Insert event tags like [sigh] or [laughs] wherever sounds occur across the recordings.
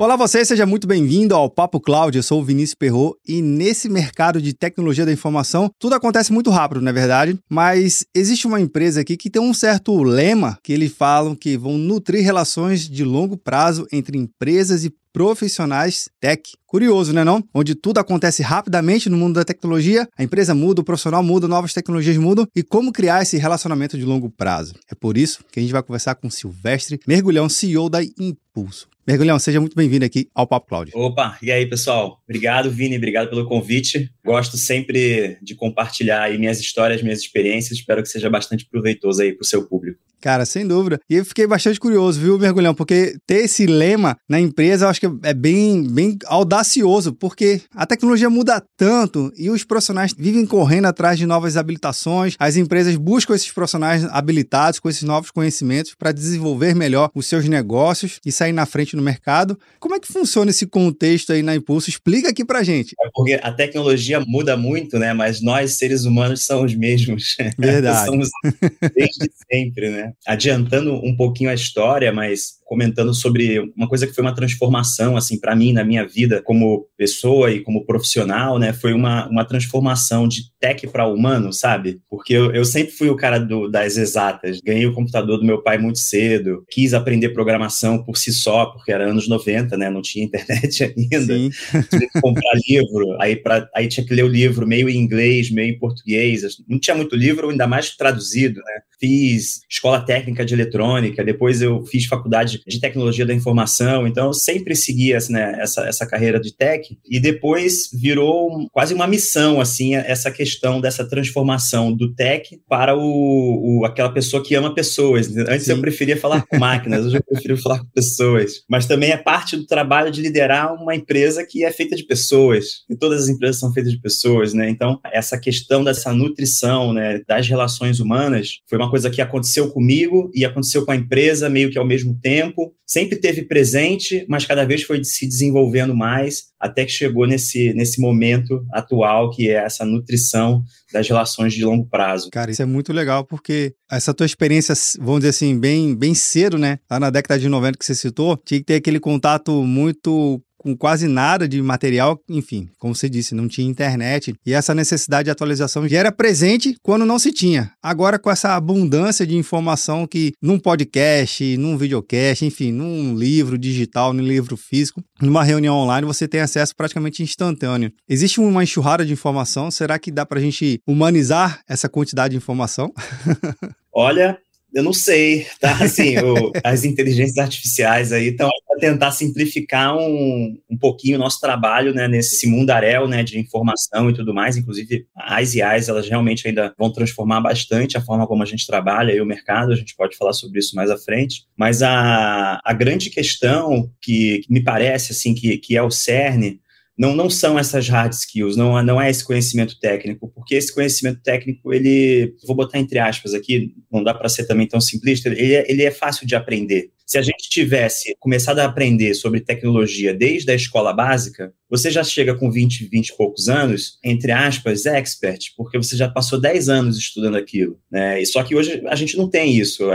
Olá você, seja muito bem-vindo ao Papo Cloud. Eu sou o Vinícius Perro e nesse mercado de tecnologia da informação, tudo acontece muito rápido, não é verdade? Mas existe uma empresa aqui que tem um certo lema que eles falam que vão nutrir relações de longo prazo entre empresas e profissionais tech. Curioso, né não? Onde tudo acontece rapidamente no mundo da tecnologia, a empresa muda, o profissional muda, novas tecnologias mudam e como criar esse relacionamento de longo prazo. É por isso que a gente vai conversar com Silvestre Mergulhão, CEO da Impulso. Mergulhão, seja muito bem-vindo aqui ao Papo Cloud. Opa, e aí, pessoal? Obrigado, Vini, obrigado pelo convite. Gosto sempre de compartilhar minhas histórias, minhas experiências. Espero que seja bastante proveitoso aí para o seu público. Cara, sem dúvida. E eu fiquei bastante curioso, viu, Mergulhão? Porque ter esse lema na empresa, eu acho que é bem, bem audacioso, porque a tecnologia muda tanto e os profissionais vivem correndo atrás de novas habilitações. As empresas buscam esses profissionais habilitados com esses novos conhecimentos para desenvolver melhor os seus negócios e sair na frente no mercado. Como é que funciona esse contexto aí na Impulso? Explica aqui pra gente. É porque a tecnologia muda muito, né? Mas nós, seres humanos, somos os mesmos. [laughs] Verdade. somos [laughs] desde sempre, né? Adiantando um pouquinho a história, mas comentando sobre uma coisa que foi uma transformação, assim, para mim, na minha vida, como pessoa e como profissional, né? Foi uma, uma transformação de tech para humano, sabe? Porque eu, eu sempre fui o cara do, das exatas. Ganhei o computador do meu pai muito cedo, quis aprender programação por si só, porque era anos 90, né? Não tinha internet [laughs] ainda. Sim. Tinha que comprar livro, aí, pra, aí tinha que ler o livro meio em inglês, meio em português. Não tinha muito livro, ainda mais traduzido, né? Fiz escola técnica de eletrônica, depois eu fiz faculdade de tecnologia da informação, então eu sempre segui assim, né, essa, essa carreira de tech, e depois virou quase uma missão, assim, essa questão dessa transformação do tech para o, o aquela pessoa que ama pessoas. Antes Sim. eu preferia falar com máquinas, hoje eu prefiro falar com pessoas. Mas também é parte do trabalho de liderar uma empresa que é feita de pessoas, e todas as empresas são feitas de pessoas, né? Então, essa questão dessa nutrição, né, das relações humanas, foi uma coisa que aconteceu comigo e aconteceu com a empresa meio que ao mesmo tempo, sempre teve presente, mas cada vez foi se desenvolvendo mais, até que chegou nesse, nesse momento atual, que é essa nutrição das relações de longo prazo. Cara, isso é muito legal, porque essa tua experiência, vamos dizer assim, bem, bem cedo, né? Lá na década de 90 que você citou, tinha que ter aquele contato muito com quase nada de material, enfim, como você disse, não tinha internet e essa necessidade de atualização já era presente quando não se tinha. Agora, com essa abundância de informação que num podcast, num videocast, enfim, num livro digital, num livro físico, numa reunião online, você tem acesso praticamente instantâneo. Existe uma enxurrada de informação, será que dá para a gente humanizar essa quantidade de informação? [laughs] Olha, eu não sei, tá? Assim, o, as inteligências artificiais aí estão para tentar simplificar um, um pouquinho o nosso trabalho, né, nesse mundaréu, né, de informação e tudo mais. Inclusive, as IAs, elas realmente ainda vão transformar bastante a forma como a gente trabalha e o mercado. A gente pode falar sobre isso mais à frente. Mas a, a grande questão que, que me parece, assim, que, que é o cerne não, não são essas hard skills, não, não é esse conhecimento técnico, porque esse conhecimento técnico, ele, vou botar entre aspas aqui, não dá para ser também tão simplista, ele é, ele é fácil de aprender. Se a gente tivesse começado a aprender sobre tecnologia desde a escola básica, você já chega com 20, 20 e poucos anos, entre aspas, expert, porque você já passou 10 anos estudando aquilo. Né? E só que hoje a gente não tem isso.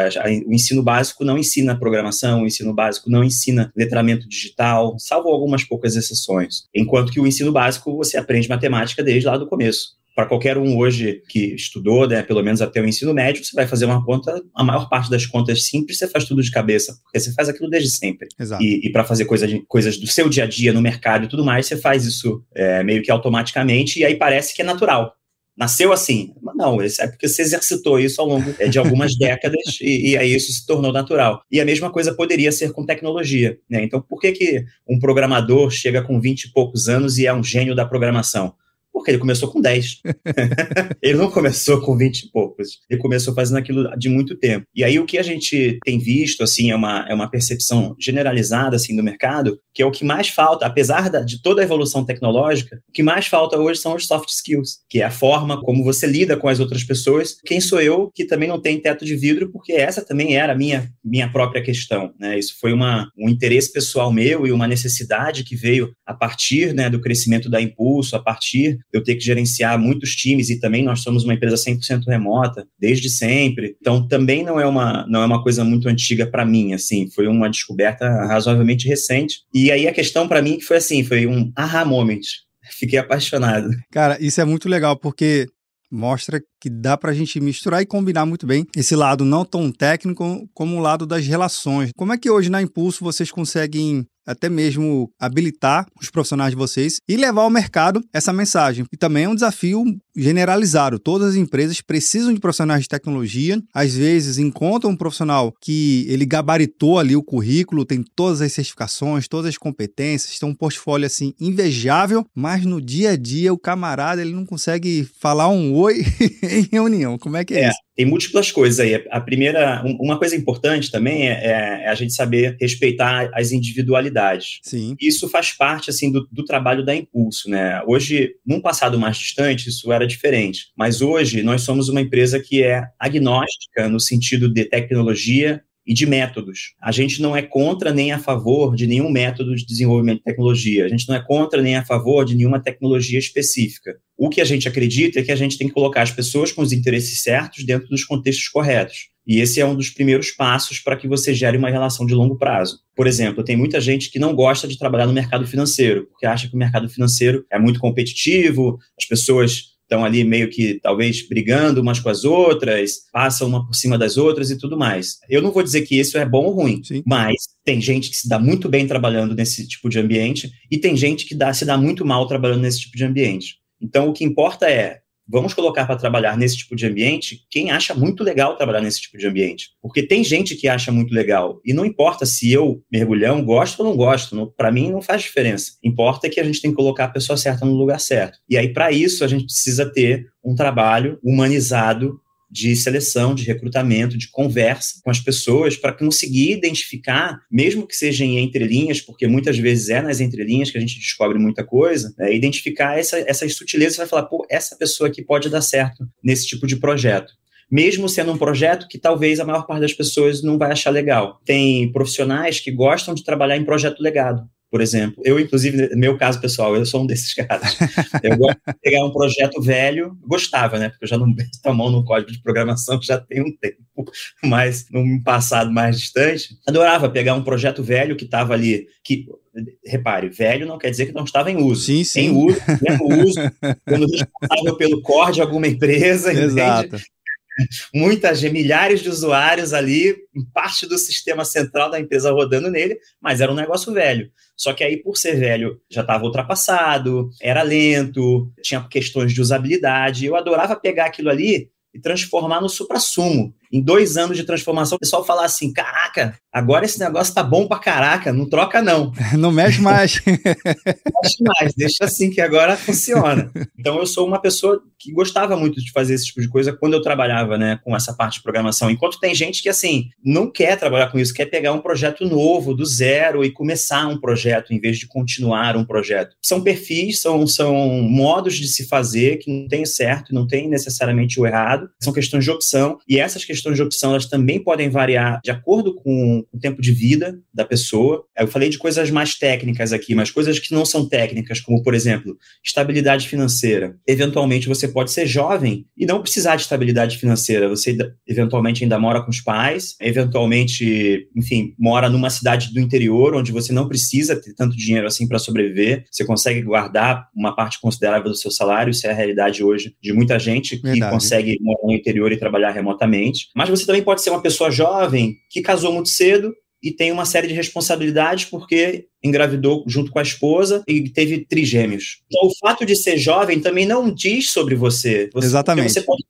O ensino básico não ensina programação, o ensino básico não ensina letramento digital, salvo algumas poucas exceções. Enquanto que o ensino básico você aprende matemática desde lá do começo para qualquer um hoje que estudou, né, pelo menos até o ensino médio, você vai fazer uma conta, a maior parte das contas simples você faz tudo de cabeça, porque você faz aquilo desde sempre. Exato. E, e para fazer coisa de, coisas do seu dia a dia no mercado e tudo mais, você faz isso é, meio que automaticamente, e aí parece que é natural. nasceu assim. Não, é porque você exercitou isso ao longo é, de algumas [laughs] décadas e, e, aí isso se tornou natural. E a mesma coisa poderia ser com tecnologia. Né? Então, por que, que um programador chega com 20 e poucos anos e é um gênio da programação? Porque ele começou com 10. [laughs] ele não começou com 20 e poucos. Ele começou fazendo aquilo de muito tempo. E aí o que a gente tem visto, assim, é uma, é uma percepção generalizada, assim, do mercado, que é o que mais falta, apesar da, de toda a evolução tecnológica, o que mais falta hoje são os soft skills, que é a forma como você lida com as outras pessoas. Quem sou eu que também não tem teto de vidro, porque essa também era a minha, minha própria questão, né? Isso foi uma, um interesse pessoal meu e uma necessidade que veio a partir, né, do crescimento da Impulso, a partir eu ter que gerenciar muitos times e também nós somos uma empresa 100% remota desde sempre. Então também não é uma não é uma coisa muito antiga para mim, assim, foi uma descoberta razoavelmente recente. E aí a questão para mim que foi assim, foi um aha moment. Fiquei apaixonado. Cara, isso é muito legal porque mostra que dá para a gente misturar e combinar muito bem esse lado não tão técnico como o lado das relações. Como é que hoje na Impulso vocês conseguem até mesmo habilitar os profissionais de vocês e levar ao mercado essa mensagem. E também é um desafio generalizado. Todas as empresas precisam de profissionais de tecnologia. Às vezes encontram um profissional que ele gabaritou ali o currículo, tem todas as certificações, todas as competências, tem um portfólio assim invejável, mas no dia a dia o camarada ele não consegue falar um oi [laughs] em reunião. Como é que é, é isso? Tem múltiplas coisas aí. A primeira, uma coisa importante também é, é, é, a gente saber respeitar as individualidades. Sim. Isso faz parte assim do, do, trabalho da Impulso, né? Hoje, num passado mais distante, isso era diferente. Mas hoje nós somos uma empresa que é agnóstica no sentido de tecnologia e de métodos. A gente não é contra nem a favor de nenhum método de desenvolvimento de tecnologia. A gente não é contra nem a favor de nenhuma tecnologia específica. O que a gente acredita é que a gente tem que colocar as pessoas com os interesses certos dentro dos contextos corretos. E esse é um dos primeiros passos para que você gere uma relação de longo prazo. Por exemplo, tem muita gente que não gosta de trabalhar no mercado financeiro, porque acha que o mercado financeiro é muito competitivo, as pessoas estão ali meio que talvez brigando umas com as outras, passam uma por cima das outras e tudo mais. Eu não vou dizer que isso é bom ou ruim, Sim. mas tem gente que se dá muito bem trabalhando nesse tipo de ambiente e tem gente que dá, se dá muito mal trabalhando nesse tipo de ambiente. Então, o que importa é vamos colocar para trabalhar nesse tipo de ambiente quem acha muito legal trabalhar nesse tipo de ambiente. Porque tem gente que acha muito legal. E não importa se eu, mergulhão, gosto ou não gosto. Para mim, não faz diferença. Importa que a gente tem que colocar a pessoa certa no lugar certo. E aí, para isso, a gente precisa ter um trabalho humanizado de seleção, de recrutamento, de conversa com as pessoas para conseguir identificar, mesmo que seja em entrelinhas, porque muitas vezes é nas entrelinhas que a gente descobre muita coisa, né, identificar essa, essas sutilezas vai falar, pô, essa pessoa aqui pode dar certo nesse tipo de projeto mesmo sendo um projeto que talvez a maior parte das pessoas não vai achar legal. Tem profissionais que gostam de trabalhar em projeto legado por exemplo. Eu, inclusive, no meu caso pessoal, eu sou um desses caras. Eu gosto de pegar um projeto velho, gostava, né? Porque eu já não meto a mão no código de programação já tem um tempo, mas num passado mais distante, adorava pegar um projeto velho que estava ali, que repare, velho não quer dizer que não estava em uso. Sim, sim. Em uso, em uso, quando responsável pelo core de alguma empresa, [laughs] Exato. entende? Muitas, milhares de usuários ali, parte do sistema central da empresa rodando nele, mas era um negócio velho. Só que aí, por ser velho, já estava ultrapassado, era lento, tinha questões de usabilidade. Eu adorava pegar aquilo ali e transformar no supra-sumo em dois anos de transformação, o pessoal falar assim: caraca, agora esse negócio tá bom pra caraca, não troca não. [laughs] Não mexe mais. [laughs] não mexe mais, deixa assim que agora funciona. Então eu sou uma pessoa que gostava muito de fazer esse tipo de coisa quando eu trabalhava, né, com essa parte de programação. Enquanto tem gente que, assim, não quer trabalhar com isso, quer pegar um projeto novo, do zero, e começar um projeto em vez de continuar um projeto. São perfis, são, são modos de se fazer que não tem certo, não tem necessariamente o errado, são questões de opção, e essas questões questões de opção elas também podem variar de acordo com o tempo de vida da pessoa. Eu falei de coisas mais técnicas aqui, mas coisas que não são técnicas, como, por exemplo, estabilidade financeira. Eventualmente você pode ser jovem e não precisar de estabilidade financeira. Você eventualmente ainda mora com os pais, eventualmente, enfim, mora numa cidade do interior onde você não precisa ter tanto dinheiro assim para sobreviver. Você consegue guardar uma parte considerável do seu salário. Isso é a realidade hoje de muita gente que Verdade. consegue morar no interior e trabalhar remotamente. Mas você também pode ser uma pessoa jovem que casou muito cedo e tem uma série de responsabilidades porque engravidou junto com a esposa e teve trigêmeos. Então, o fato de ser jovem também não diz sobre você. você Exatamente. Você pode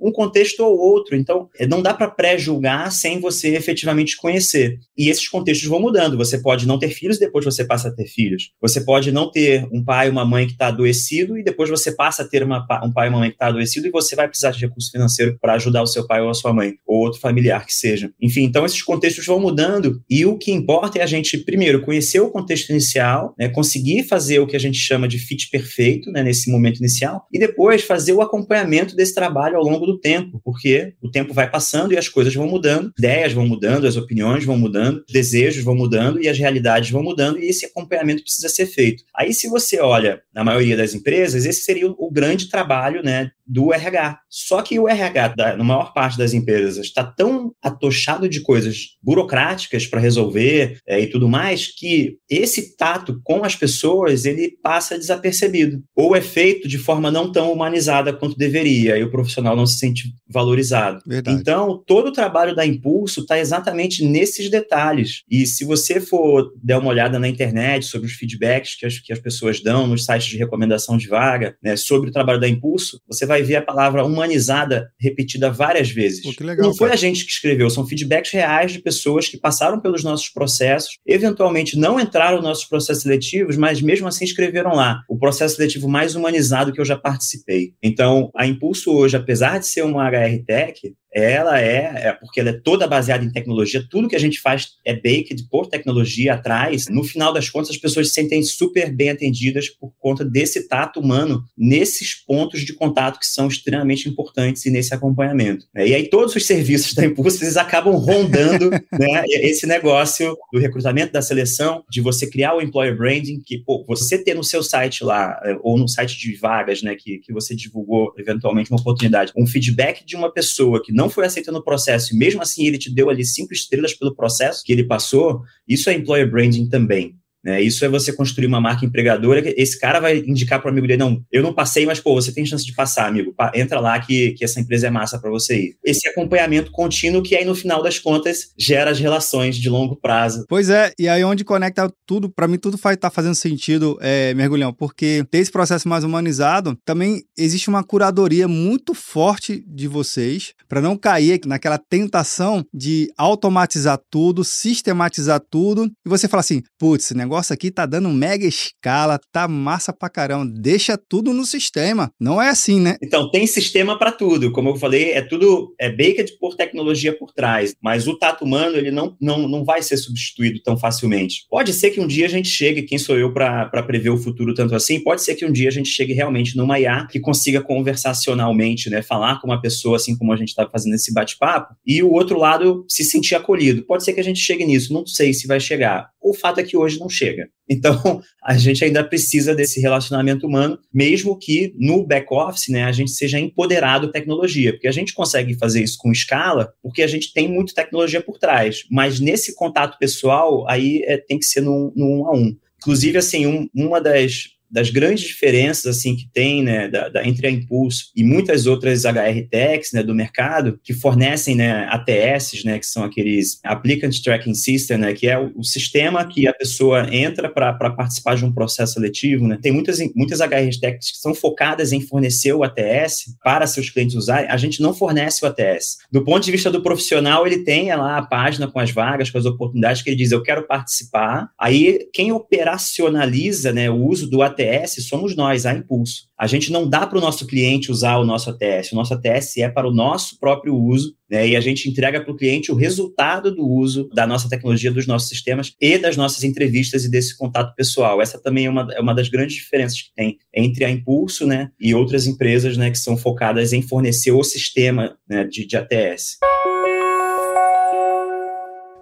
um contexto ou outro. Então, é, não dá para pré-julgar sem você efetivamente conhecer. E esses contextos vão mudando. Você pode não ter filhos depois você passa a ter filhos. Você pode não ter um pai e uma mãe que está adoecido e depois você passa a ter uma, um pai e uma mãe que está adoecido e você vai precisar de recurso financeiro para ajudar o seu pai ou a sua mãe, ou outro familiar que seja. Enfim, então esses contextos vão mudando e o que importa é a gente, primeiro, conhecer o contexto inicial, né, conseguir fazer o que a gente chama de fit perfeito né, nesse momento inicial e depois fazer o acompanhamento desse trabalho ao longo do tempo, porque o tempo vai passando e as coisas vão mudando, ideias vão mudando, as opiniões vão mudando, desejos vão mudando e as realidades vão mudando e esse acompanhamento precisa ser feito. Aí, se você olha na maioria das empresas, esse seria o, o grande trabalho né, do RH. Só que o RH, da, na maior parte das empresas, está tão atochado de coisas burocráticas para resolver é, e tudo mais, que esse tato com as pessoas ele passa desapercebido. Ou é feito de forma não tão humanizada quanto deveria, e o profissional não se sente valorizado. Verdade. Então, todo o trabalho da Impulso está exatamente nesses detalhes. E se você for der uma olhada na internet sobre os feedbacks que as, que as pessoas dão nos sites de recomendação de vaga, né, sobre o trabalho da Impulso, você vai ver a palavra humanizada repetida várias vezes. Pô, legal, Não foi cara. a gente que escreveu, são feedbacks reais de pessoas que passaram pelos nossos processos, eventualmente não entraram nos nossos processos seletivos, mas mesmo assim escreveram lá o processo seletivo mais humanizado que eu já participei. Então, a Impulso hoje, apesar de ser uma HR Tech, ela é, é, porque ela é toda baseada em tecnologia, tudo que a gente faz é baked por tecnologia atrás. No final das contas, as pessoas se sentem super bem atendidas por conta desse tato humano nesses pontos de contato que são extremamente importantes e nesse acompanhamento. É, e aí todos os serviços da Impulso, eles acabam rondando [laughs] né, esse negócio do recrutamento, da seleção, de você criar o employer branding, que pô, você ter no seu site lá, é, ou no site de vagas, né, que, que você divulgou eventualmente uma oportunidade, um feedback de uma pessoa que não foi aceito no processo, e mesmo assim ele te deu ali cinco estrelas pelo processo que ele passou, isso é employer branding também. Né? Isso é você construir uma marca empregadora. Esse cara vai indicar para o amigo dele: não, eu não passei, mas pô, você tem chance de passar, amigo. Entra lá que, que essa empresa é massa para você ir. Esse acompanhamento contínuo que aí no final das contas gera as relações de longo prazo. Pois é, e aí onde conecta tudo, para mim tudo faz tá fazendo sentido, é, mergulhão, porque ter esse processo mais humanizado, também existe uma curadoria muito forte de vocês para não cair naquela tentação de automatizar tudo, sistematizar tudo e você fala assim, putz, negócio negócio aqui tá dando mega escala, tá massa pra caramba. Deixa tudo no sistema. Não é assim, né? Então, tem sistema para tudo. Como eu falei, é tudo é baked por tecnologia por trás. Mas o tato humano, ele não, não, não vai ser substituído tão facilmente. Pode ser que um dia a gente chegue, quem sou eu para prever o futuro tanto assim? Pode ser que um dia a gente chegue realmente numa IA que consiga conversacionalmente, né? Falar com uma pessoa assim como a gente está fazendo esse bate-papo e o outro lado se sentir acolhido. Pode ser que a gente chegue nisso. Não sei se vai chegar. O fato é que hoje não chega. Então, [laughs] a gente ainda precisa desse relacionamento humano, mesmo que no back-office né, a gente seja empoderado tecnologia, porque a gente consegue fazer isso com escala, porque a gente tem muita tecnologia por trás. Mas nesse contato pessoal, aí é, tem que ser no, um a um. Inclusive, assim, um, uma das das grandes diferenças assim que tem né, da, da, entre a Impulso e muitas outras HR Techs né, do mercado que fornecem né, ATS, né, que são aqueles Applicant Tracking System, né, que é o, o sistema que a pessoa entra para participar de um processo seletivo. Né. Tem muitas, muitas HR Techs que são focadas em fornecer o ATS para seus clientes usarem. A gente não fornece o ATS. Do ponto de vista do profissional, ele tem lá a página com as vagas, com as oportunidades que ele diz, eu quero participar. Aí, quem operacionaliza né, o uso do ATS ATS somos nós, a Impulso. A gente não dá para o nosso cliente usar o nosso ATS. O nosso ATS é para o nosso próprio uso, né? E a gente entrega para o cliente o resultado do uso da nossa tecnologia, dos nossos sistemas e das nossas entrevistas e desse contato pessoal. Essa também é uma, é uma das grandes diferenças que tem entre a Impulso, né, e outras empresas, né, que são focadas em fornecer o sistema né, de, de ATS.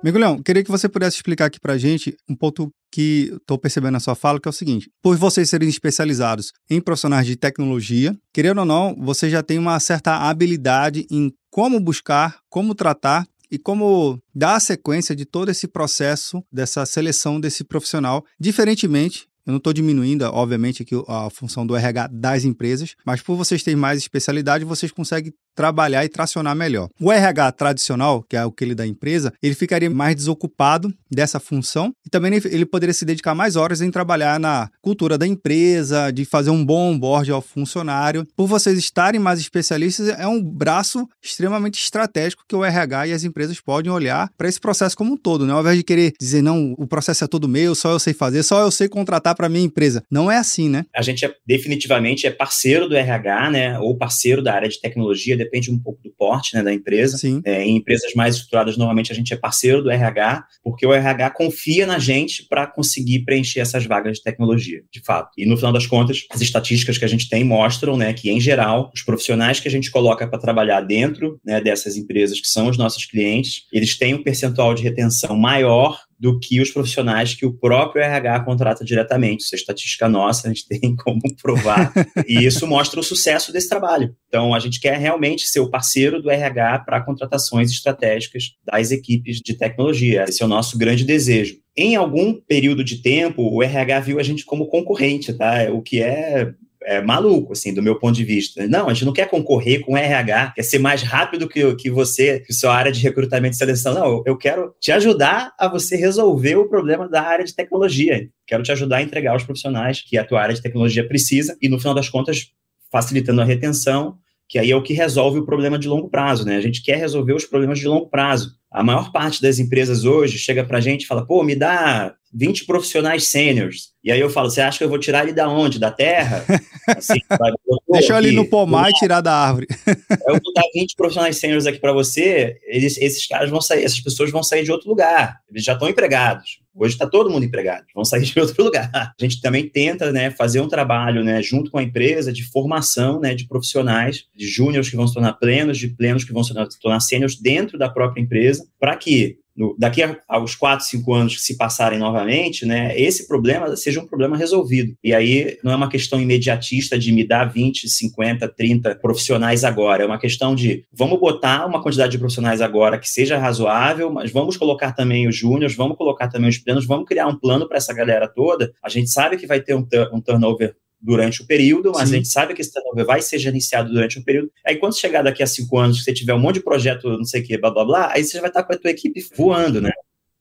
Mergulhão, queria que você pudesse explicar aqui para gente um ponto que estou percebendo na sua fala, que é o seguinte: por vocês serem especializados em profissionais de tecnologia, querendo ou não, você já tem uma certa habilidade em como buscar, como tratar e como dar a sequência de todo esse processo dessa seleção desse profissional, diferentemente Eu não estou diminuindo, obviamente, aqui a função do RH das empresas, mas por vocês terem mais especialidade, vocês conseguem trabalhar e tracionar melhor. O RH tradicional, que é aquele da empresa, ele ficaria mais desocupado dessa função e também ele poderia se dedicar mais horas em trabalhar na cultura da empresa, de fazer um bom onboard ao funcionário. Por vocês estarem mais especialistas, é um braço extremamente estratégico que o RH e as empresas podem olhar para esse processo como um todo, né? Ao invés de querer dizer, não, o processo é todo meu, só eu sei fazer, só eu sei contratar para minha empresa. Não é assim, né? A gente é, definitivamente é parceiro do RH, né? Ou parceiro da área de tecnologia, depende um pouco do porte né, da empresa. Sim. É, em empresas mais estruturadas, normalmente a gente é parceiro do RH, porque o RH confia na gente para conseguir preencher essas vagas de tecnologia, de fato. E no final das contas, as estatísticas que a gente tem mostram né, que, em geral, os profissionais que a gente coloca para trabalhar dentro né, dessas empresas, que são os nossos clientes, eles têm um percentual de retenção maior do que os profissionais que o próprio RH contrata diretamente. Isso é estatística nossa, a gente [laughs] tem como provar. e isso mostra o sucesso desse trabalho. Então, a gente quer realmente ser o parceiro do RH para contratações estratégicas das equipes de tecnologia. Esse é o nosso grande desejo. Em algum período de tempo, o RH viu a gente como concorrente, tá? O que é é, maluco, assim, do meu ponto de vista. Não, a gente não quer concorrer com RH, quer ser mais rápido que, que você, que sua área de recrutamento e seleção. Não, eu, eu quero te ajudar a você resolver o problema da área de tecnologia. Quero te ajudar a entregar os profissionais que a tua área de tecnologia precisa e, no final das contas, facilitando a retenção, que aí é o que resolve o problema de longo prazo, né? A gente quer resolver os problemas de longo prazo. A maior parte das empresas hoje chega para a gente e fala, pô, me dá 20 profissionais sêniores. E aí eu falo, você acha que eu vou tirar ele da onde? Da terra? [laughs] Assim, vai, Deixa ali no pomar e tirar da árvore. [laughs] eu vou dar 20 profissionais sêniores aqui para você, eles, esses caras vão sair, essas pessoas vão sair de outro lugar. Eles já estão empregados. Hoje está todo mundo empregado, vão sair de [laughs] outro lugar. A gente também tenta né, fazer um trabalho né, junto com a empresa de formação né, de profissionais, de júniores que vão se tornar plenos, de plenos que vão se tornar sêniores dentro da própria empresa, para que no, daqui a, aos 4, 5 anos que se passarem novamente, né, esse problema seja um problema resolvido. E aí não é uma questão imediatista de me dar 20, 50, 30 profissionais agora, é uma questão de vamos botar uma quantidade de profissionais agora que seja razoável, mas vamos colocar também os júniores, vamos colocar também os plenos, vamos criar um plano para essa galera toda. A gente sabe que vai ter um, um turnover durante o período, mas Sim. a gente sabe que esse turnover vai ser gerenciado durante o período. Aí quando chegar daqui a cinco anos, que você tiver um monte de projeto, não sei o que, blá, blá, blá, aí você vai estar com a tua equipe voando, né?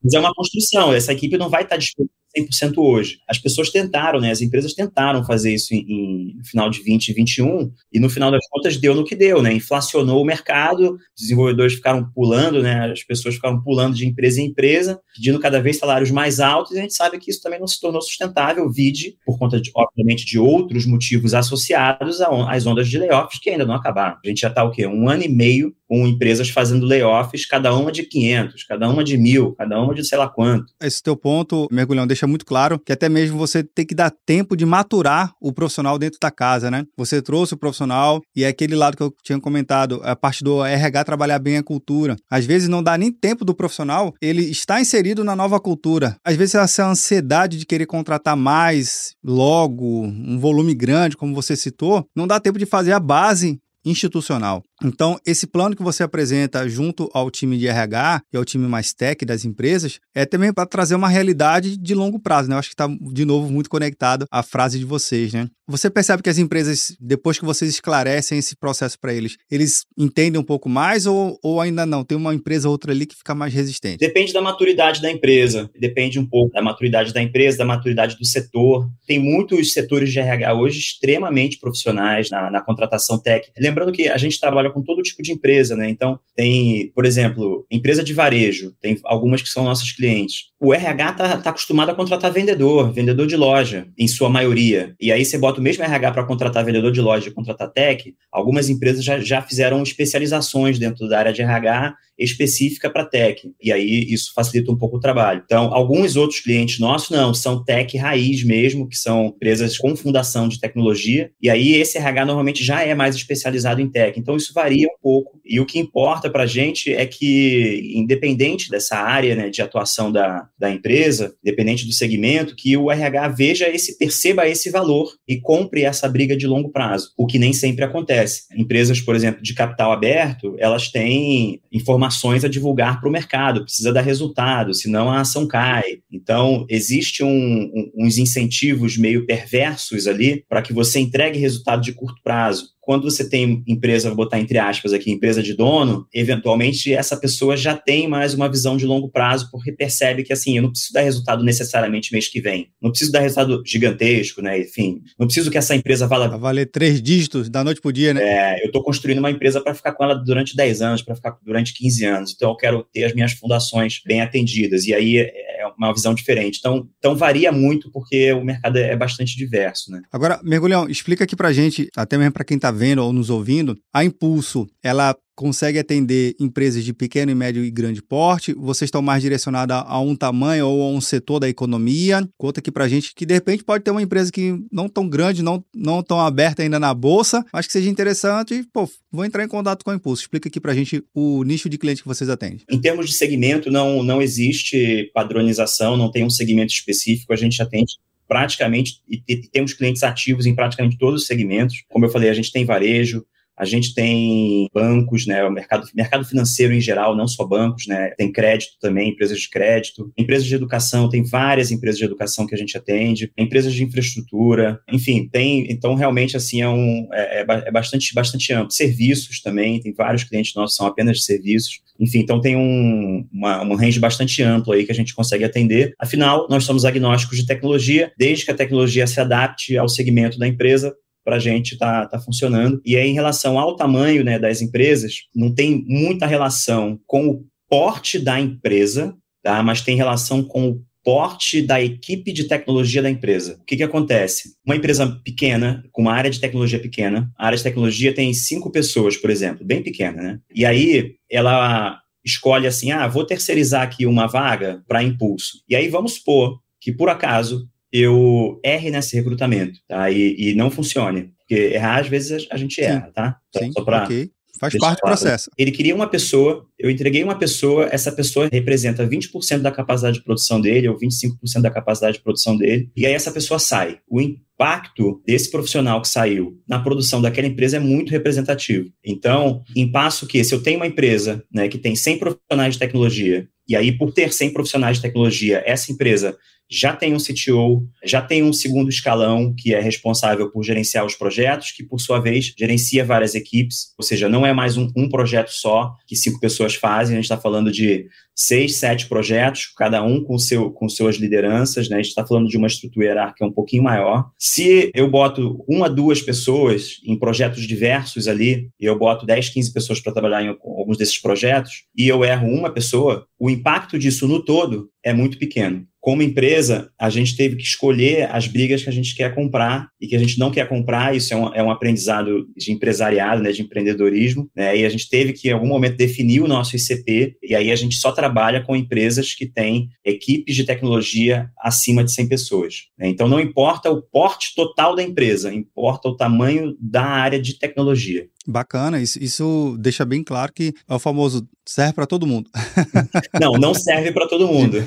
Mas é uma construção, essa equipe não vai estar disponível 100% hoje. As pessoas tentaram, né? As empresas tentaram fazer isso em, em, final de 2021 e no final das contas deu no que deu, né? Inflacionou o mercado, desenvolvedores ficaram pulando, né? As pessoas ficaram pulando de empresa em empresa, pedindo cada vez salários mais altos e a gente sabe que isso também não se tornou sustentável, vide por conta, de, obviamente, de outros motivos associados às ondas de layoffs que ainda não acabaram. A gente já está o quê? Um ano e meio com empresas fazendo layoffs, cada uma de 500, cada uma de mil, cada uma de sei lá quanto. Esse teu ponto, Mergulhão, deixa muito claro que até mesmo você tem que dar tempo de maturar o profissional dentro da casa, né? Você trouxe o profissional e é aquele lado que eu tinha comentado, a parte do RH trabalhar bem a cultura. Às vezes não dá nem tempo do profissional, ele está inserido na nova cultura. Às vezes essa ansiedade de querer contratar mais logo, um volume grande, como você citou, não dá tempo de fazer a base institucional. Então, esse plano que você apresenta junto ao time de RH e ao time mais tech das empresas é também para trazer uma realidade de longo prazo, né? Eu acho que está, de novo, muito conectado à frase de vocês, né? Você percebe que as empresas, depois que vocês esclarecem esse processo para eles, eles entendem um pouco mais ou, ou ainda não? Tem uma empresa ou outra ali que fica mais resistente? Depende da maturidade da empresa, depende um pouco da maturidade da empresa, da maturidade do setor. Tem muitos setores de RH hoje extremamente profissionais na, na contratação tech. Lembrando que a gente trabalha trabalha com todo tipo de empresa, né? Então, tem, por exemplo, empresa de varejo, tem algumas que são nossos clientes. O RH está tá acostumado a contratar vendedor, vendedor de loja, em sua maioria. E aí você bota o mesmo RH para contratar vendedor de loja e contratar tech. Algumas empresas já, já fizeram especializações dentro da área de RH específica para tech. E aí isso facilita um pouco o trabalho. Então, alguns outros clientes nossos não, são tech raiz mesmo, que são empresas com fundação de tecnologia. E aí esse RH normalmente já é mais especializado em tech. Então, isso varia um pouco. E o que importa para a gente é que, independente dessa área né, de atuação da, da empresa, independente do segmento, que o RH veja esse, perceba esse valor e compre essa briga de longo prazo, o que nem sempre acontece. Empresas, por exemplo, de capital aberto, elas têm informações a divulgar para o mercado, precisa dar resultado, senão a ação cai. Então, existe um, um, uns incentivos meio perversos ali para que você entregue resultado de curto prazo quando você tem empresa, vou botar entre aspas aqui, empresa de dono, eventualmente essa pessoa já tem mais uma visão de longo prazo, porque percebe que, assim, eu não preciso dar resultado necessariamente mês que vem. Não preciso dar resultado gigantesco, né? Enfim, não preciso que essa empresa vala... Vai valer três dígitos da noite pro dia, né? É, eu estou construindo uma empresa para ficar com ela durante 10 anos, para ficar durante 15 anos. Então, eu quero ter as minhas fundações bem atendidas. E aí é uma visão diferente. Então, então varia muito, porque o mercado é bastante diverso, né? Agora, Mergulhão, explica aqui pra gente, até mesmo para quem está vendo ou nos ouvindo, a Impulso, ela consegue atender empresas de pequeno, médio e grande porte? Vocês estão mais direcionados a um tamanho ou a um setor da economia? Conta aqui pra gente que de repente pode ter uma empresa que não tão grande, não, não tão aberta ainda na bolsa, mas que seja interessante. Pô, vou entrar em contato com a Impulso. Explica aqui pra gente o nicho de cliente que vocês atendem. Em termos de segmento, não, não existe padronização, não tem um segmento específico. A gente atende praticamente, e temos clientes ativos em praticamente todos os segmentos. Como eu falei, a gente tem varejo, a gente tem bancos, né, o mercado, mercado financeiro em geral, não só bancos, né, tem crédito também, empresas de crédito, empresas de educação, tem várias empresas de educação que a gente atende, empresas de infraestrutura, enfim, tem, então realmente assim é, um, é, é, é bastante, bastante amplo. Serviços também, tem vários clientes nossos são apenas de serviços, enfim, então tem um, uma, um range bastante amplo aí que a gente consegue atender. Afinal, nós somos agnósticos de tecnologia, desde que a tecnologia se adapte ao segmento da empresa, para a gente está tá funcionando. E aí, em relação ao tamanho né, das empresas, não tem muita relação com o porte da empresa, tá? mas tem relação com o porte da equipe de tecnologia da empresa. O que, que acontece? Uma empresa pequena, com uma área de tecnologia pequena, a área de tecnologia tem cinco pessoas, por exemplo, bem pequena, né? E aí ela escolhe assim: ah, vou terceirizar aqui uma vaga para impulso. E aí vamos supor que, por acaso, eu erre nesse recrutamento, tá? E, e não funcione. Porque errar, às vezes, a gente erra, tá? Sim, Só para okay. Faz parte do processo. Ele queria uma pessoa, eu entreguei uma pessoa, essa pessoa representa 20% da capacidade de produção dele, ou 25% da capacidade de produção dele, e aí essa pessoa sai. O impacto desse profissional que saiu na produção daquela empresa é muito representativo. Então, em passo que, se eu tenho uma empresa né, que tem 100 profissionais de tecnologia, e aí, por ter 100 profissionais de tecnologia, essa empresa já tem um CTO, já tem um segundo escalão que é responsável por gerenciar os projetos, que por sua vez gerencia várias equipes, ou seja, não é mais um, um projeto só que cinco pessoas fazem, a gente está falando de seis, sete projetos, cada um com, seu, com suas lideranças, né? a gente está falando de uma estrutura hierárquica um pouquinho maior. Se eu boto uma, duas pessoas em projetos diversos ali, e eu boto 10, 15 pessoas para trabalhar em alguns desses projetos, e eu erro uma pessoa, o impacto disso no todo é muito pequeno como empresa, a gente teve que escolher as brigas que a gente quer comprar e que a gente não quer comprar. Isso é um, é um aprendizado de empresariado, né, de empreendedorismo. Né, e a gente teve que, em algum momento, definir o nosso ICP. E aí a gente só trabalha com empresas que têm equipes de tecnologia acima de 100 pessoas. Né? Então, não importa o porte total da empresa, importa o tamanho da área de tecnologia. Bacana, isso, isso deixa bem claro que é o famoso serve para todo mundo. [laughs] Não, não serve para todo mundo.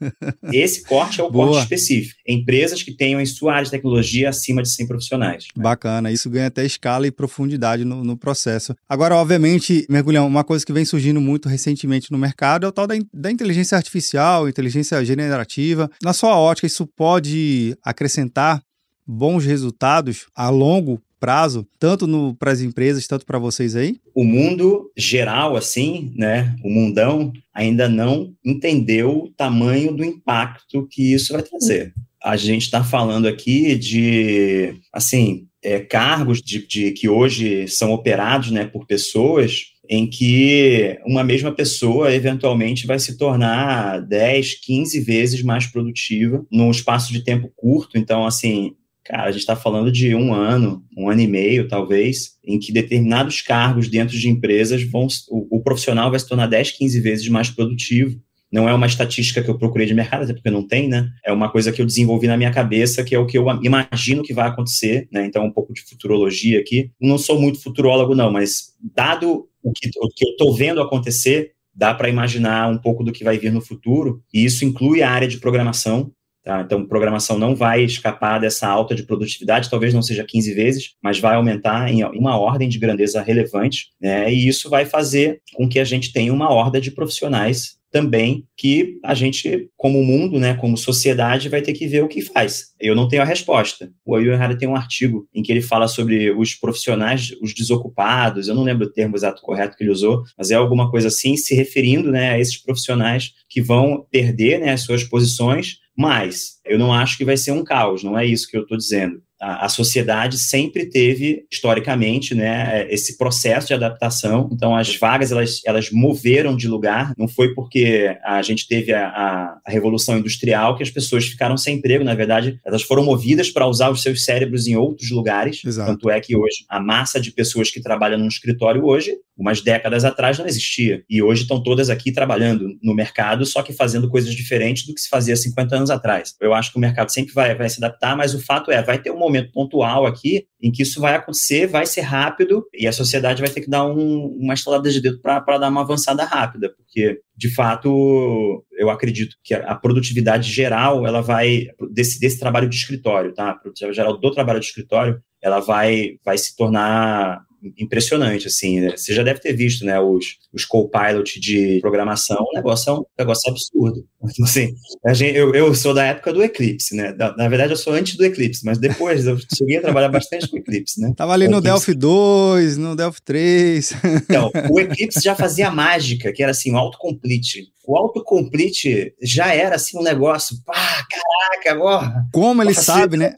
[laughs] Esse corte é o Boa. corte específico. Empresas que tenham em sua área de tecnologia acima de 100 profissionais. Bacana, isso ganha até escala e profundidade no, no processo. Agora, obviamente, Mergulhão, uma coisa que vem surgindo muito recentemente no mercado é o tal da, da inteligência artificial, inteligência generativa. Na sua ótica, isso pode acrescentar bons resultados a longo prazo, tanto para as empresas, tanto para vocês aí? O mundo geral, assim, né, o mundão, ainda não entendeu o tamanho do impacto que isso vai trazer. A gente está falando aqui de, assim, é, cargos de, de, que hoje são operados né, por pessoas em que uma mesma pessoa eventualmente vai se tornar 10, 15 vezes mais produtiva num espaço de tempo curto. Então, assim, Cara, a gente está falando de um ano, um ano e meio, talvez, em que determinados cargos dentro de empresas vão. O, o, profissional vai se tornar 10, 15 vezes mais produtivo. não é uma estatística que eu procurei de mercado, até porque não tem, né? É uma coisa que eu desenvolvi na minha cabeça, que é o que eu imagino que vai acontecer, né? Então, um pouco de futurologia aqui. Não sou muito futurólogo, não, mas dado o que, o que eu estou vendo acontecer, dá para imaginar um pouco do que vai vir no futuro, e isso inclui a área de programação, Tá? Então, programação não vai escapar dessa alta de produtividade, talvez não seja 15 vezes, mas vai aumentar em uma ordem de grandeza relevante, né? e isso vai fazer com que a gente tenha uma horda de profissionais também que a gente, como mundo, né, como sociedade, vai ter que ver o que faz. Eu não tenho a resposta. O Ayu Harari tem um artigo em que ele fala sobre os profissionais, os desocupados, eu não lembro o termo exato correto que ele usou, mas é alguma coisa assim, se referindo né, a esses profissionais que vão perder né, as suas posições, mas eu não acho que vai ser um caos, não é isso que eu estou dizendo a, a, sociedade sempre teve, historicamente, né, esse processo de adaptação. Então, as vagas, elas, elas moveram de lugar. Não foi porque a gente teve a, a, a Revolução Industrial que as pessoas ficaram sem emprego. Na verdade, elas foram movidas para usar os seus cérebros em outros lugares. Exato. Tanto é que hoje, a massa de pessoas que trabalham num escritório hoje, umas décadas atrás, não existia. E hoje estão todas aqui trabalhando no mercado, só que fazendo coisas diferentes do que se fazia 50 anos atrás. Eu acho que o mercado sempre vai, vai se adaptar, mas o fato é, vai ter uma momento pontual aqui em que isso vai acontecer, vai ser rápido e a sociedade vai ter que dar um, uma estalada de dedo para dar uma avançada rápida, porque de fato eu acredito que a, a produtividade geral ela vai desse, desse trabalho de escritório, tá? A produtividade geral do trabalho de escritório ela vai vai se tornar impressionante, assim, né? Você já deve ter visto, né, os, os co-pilot de programação, o negócio é um negócio absurdo. Então, assim, gente, eu, eu sou da época do Eclipse, né? Na, na, verdade, eu sou antes do Eclipse, mas depois eu cheguei a trabalhar bastante com o Eclipse, né? Tava ali no Delphi 2, no Delphi 3. Então, [laughs] o Eclipse já fazia mágica, que era assim, o autocomplete. O autocomplete já era assim um negócio, pá, caraca, ó. Como ele sabe, né?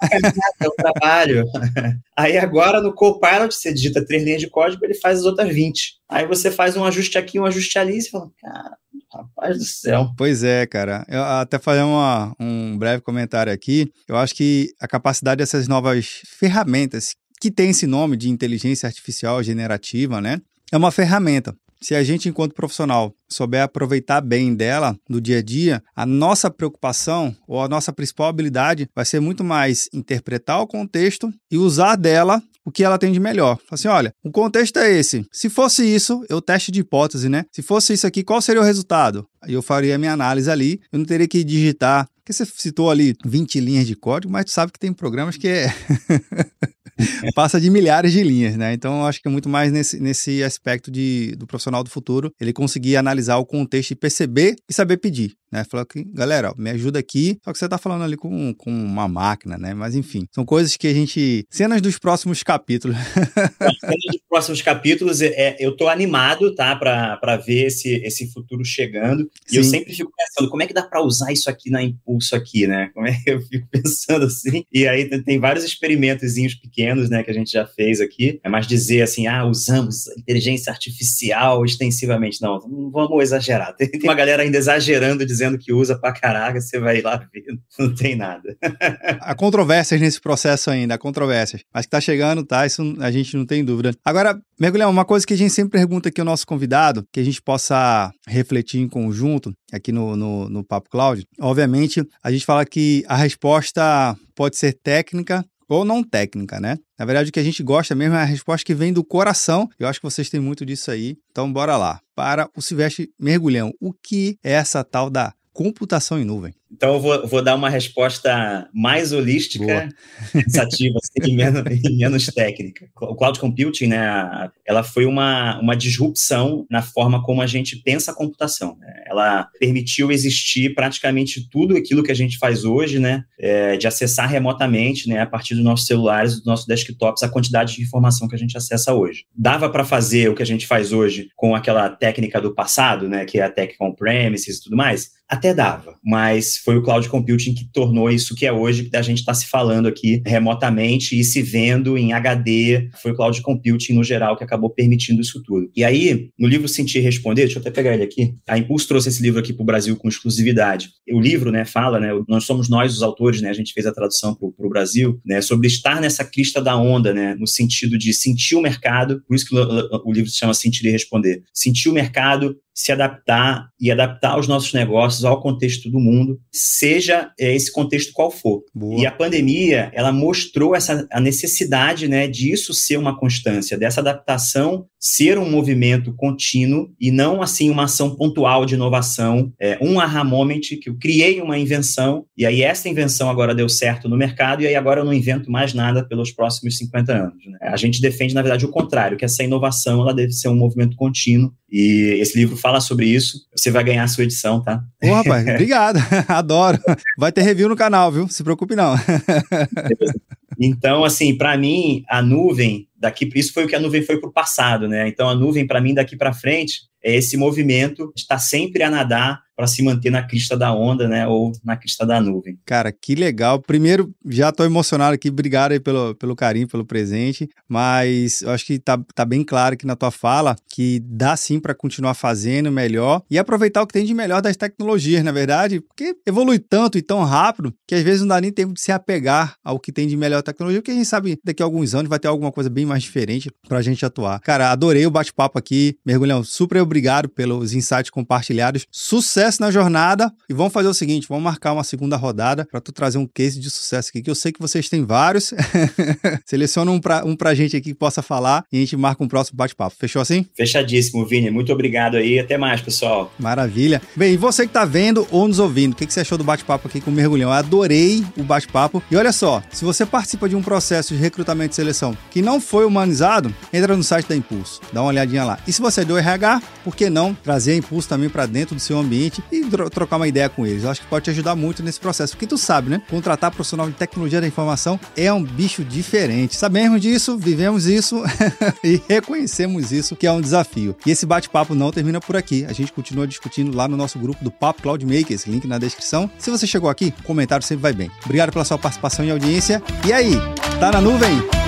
É o trabalho. [laughs] Aí agora no Copilot você digita três linhas de código, ele faz as outras 20. Aí você faz um ajuste aqui, um ajuste ali, e você fala, cara, rapaz do céu. Pois é, cara. Eu até fazer uma, um breve comentário aqui. Eu acho que a capacidade dessas novas ferramentas que tem esse nome de inteligência artificial generativa, né? É uma ferramenta. Se a gente, enquanto profissional, souber aproveitar bem dela no dia a dia, a nossa preocupação ou a nossa principal habilidade vai ser muito mais interpretar o contexto e usar dela o que ela tem de melhor. Assim, olha, o contexto é esse. Se fosse isso, eu teste de hipótese, né? Se fosse isso aqui, qual seria o resultado? Aí eu faria a minha análise ali, eu não teria que digitar porque você citou ali 20 linhas de código, mas tu sabe que tem programas que é [laughs] passa de milhares de linhas, né? Então, eu acho que é muito mais nesse, nesse aspecto de, do profissional do futuro, ele conseguir analisar o contexto e perceber e saber pedir, né? Falar que, galera, me ajuda aqui, só que você está falando ali com, com uma máquina, né? Mas, enfim, são coisas que a gente... Cenas dos próximos capítulos. Cenas [laughs] dos próximos capítulos, é, eu tô animado, tá? Para ver esse, esse futuro chegando. E Sim. eu sempre fico pensando, como é que dá para usar isso aqui na Impulso aqui, né? Como é que eu fico [laughs] pensando assim? E aí tem vários experimentozinhos pequenos né, que a gente já fez aqui. É mais dizer assim, ah, usamos inteligência artificial extensivamente. Não, vamos exagerar. Tem, tem uma galera ainda exagerando, dizendo que usa pra caraca, você vai lá ver, [laughs] não tem nada. há controvérsias nesse processo ainda, há controvérsias. Mas que tá chegando, Isso a gente não tem dúvida. Agora, Mergulhão, uma coisa que a gente sempre pergunta aqui ao nosso convidado, que a gente possa refletir em conjunto aqui no, no, no Papo Cloud. Obviamente, a gente fala que a resposta pode ser técnica, ou não técnica, né? Na verdade, o que a gente gosta mesmo é a resposta que vem do coração. Eu acho que vocês têm muito disso aí. Então, bora lá. Para o Silvestre Mergulhão, o que é essa tal da computação em nuvem? Então eu vou, vou dar uma resposta mais holística, [laughs] pensativa, assim, e, menos, e menos técnica. O cloud computing, né, ela foi uma, uma disrupção na forma como a gente pensa a computação. Né? Ela permitiu existir praticamente tudo aquilo que a gente faz hoje, né, é, de acessar remotamente, né, a partir dos nossos celulares, dos nossos desktops, a quantidade de informação que a gente acessa hoje. Dava para fazer o que a gente faz hoje com aquela técnica do passado, né, que é a tech on-premises e tudo mais? Até dava, mas foi o cloud computing que tornou isso que é hoje, que a gente está se falando aqui remotamente e se vendo em HD. Foi o cloud computing no geral que acabou permitindo isso tudo. E aí, no livro Sentir e Responder, deixa eu até pegar ele aqui. A Impulse trouxe esse livro aqui para o Brasil com exclusividade. O livro, né, fala, né, nós somos nós os autores, né, a gente fez a tradução para o Brasil, né, sobre estar nessa crista da onda, né, no sentido de sentir o mercado, por isso que o, o livro se chama Sentir e Responder. Sentir o mercado, se adaptar e adaptar os nossos negócios ao contexto do mundo, seja é, esse contexto qual for. Boa. E a pandemia, ela mostrou essa a necessidade, né, disso ser uma constância, dessa adaptação ser um movimento contínuo e não assim uma ação pontual de inovação, é, um aha moment que eu criei uma invenção e aí essa invenção agora deu certo no mercado e aí agora eu não invento mais nada pelos próximos 50 anos. Né? A gente defende na verdade o contrário, que essa inovação ela deve ser um movimento contínuo e esse livro fala sobre isso. Você vai ganhar a sua edição, tá? Ô, rapaz, [laughs] obrigado. [laughs] Adoro. Vai ter review no canal, viu? Se preocupe não. [laughs] Então, assim, para mim, a nuvem daqui, isso foi o que a nuvem foi para o passado, né? Então, a nuvem para mim daqui para frente é esse movimento de estar sempre a nadar para se manter na crista da onda, né, ou na crista da nuvem. Cara, que legal. Primeiro, já estou emocionado aqui, obrigado aí pelo, pelo carinho, pelo presente, mas eu acho que tá, tá bem claro aqui na tua fala que dá sim para continuar fazendo melhor e aproveitar o que tem de melhor das tecnologias, na verdade, porque evolui tanto e tão rápido que às vezes não dá nem tempo de se apegar ao que tem de melhor tecnologia, porque a gente sabe daqui a alguns anos vai ter alguma coisa bem mais diferente para a gente atuar. Cara, adorei o bate-papo aqui, mergulhão, super obrigado pelos insights compartilhados. Sucesso na jornada e vamos fazer o seguinte, vamos marcar uma segunda rodada para tu trazer um case de sucesso aqui, que eu sei que vocês têm vários. [laughs] Seleciona um para um pra gente aqui que possa falar e a gente marca um próximo bate-papo. Fechou assim? Fechadíssimo, Vini. Muito obrigado aí. Até mais, pessoal. Maravilha. Bem, e você que tá vendo ou nos ouvindo, o que, que você achou do bate-papo aqui com o Mergulhão? Eu adorei o bate-papo. E olha só, se você participa de um processo de recrutamento e seleção que não foi humanizado, entra no site da Impulso, dá uma olhadinha lá. E se você é do RH, por que não trazer Impulso também para dentro do seu ambiente e trocar uma ideia com eles? Eu acho que pode te ajudar muito nesse processo, porque tu sabe, né? Contratar profissional de tecnologia da informação é um bicho diferente. Sabemos disso, vivemos isso [laughs] e reconhecemos isso, que é um desafio. E esse bate-papo não termina por aqui. A gente continua discutindo lá no nosso grupo do Papo Cloud Makers, link na descrição. Se você chegou aqui, comentário sempre vai bem. Obrigado pela sua participação e audiência. E aí, tá na nuvem?